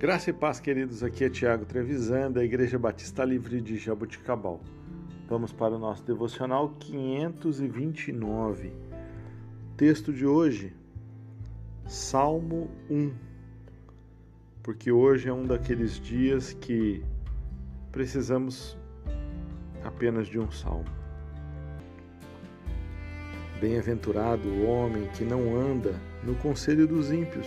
Graça e paz, queridos. Aqui é Tiago Trevisan, da Igreja Batista Livre de Jaboticabal. Vamos para o nosso devocional 529. Texto de hoje, Salmo 1. Porque hoje é um daqueles dias que precisamos apenas de um salmo. Bem-aventurado o homem que não anda no conselho dos ímpios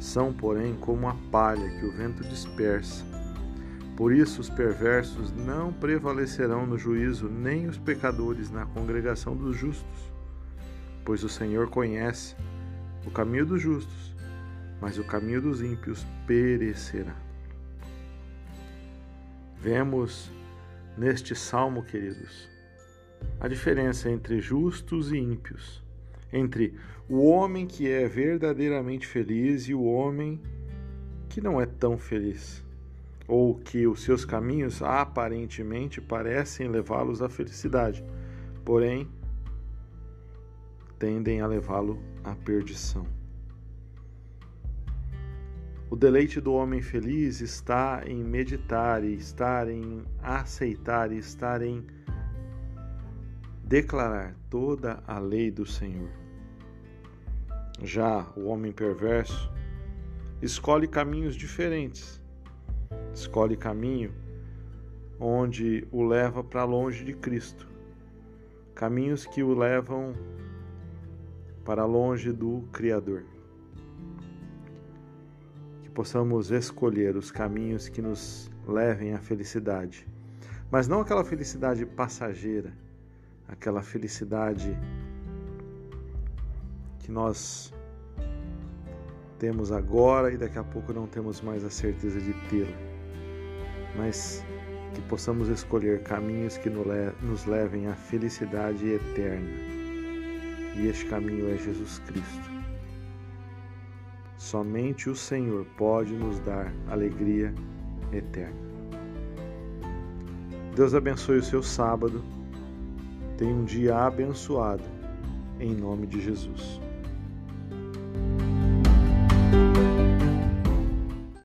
são, porém, como a palha que o vento dispersa. Por isso, os perversos não prevalecerão no juízo, nem os pecadores na congregação dos justos. Pois o Senhor conhece o caminho dos justos, mas o caminho dos ímpios perecerá. Vemos neste salmo, queridos, a diferença entre justos e ímpios entre o homem que é verdadeiramente feliz e o homem que não é tão feliz, ou que os seus caminhos aparentemente parecem levá-los à felicidade, porém tendem a levá-lo à perdição. O deleite do homem feliz está em meditar e estar em aceitar e estar em declarar toda a lei do Senhor. Já o homem perverso escolhe caminhos diferentes. Escolhe caminho onde o leva para longe de Cristo. Caminhos que o levam para longe do Criador. Que possamos escolher os caminhos que nos levem à felicidade, mas não aquela felicidade passageira, aquela felicidade que nós temos agora e daqui a pouco não temos mais a certeza de tê-lo, mas que possamos escolher caminhos que nos levem à felicidade eterna. E este caminho é Jesus Cristo. Somente o Senhor pode nos dar alegria eterna. Deus abençoe o seu sábado. Tenha um dia abençoado, em nome de Jesus.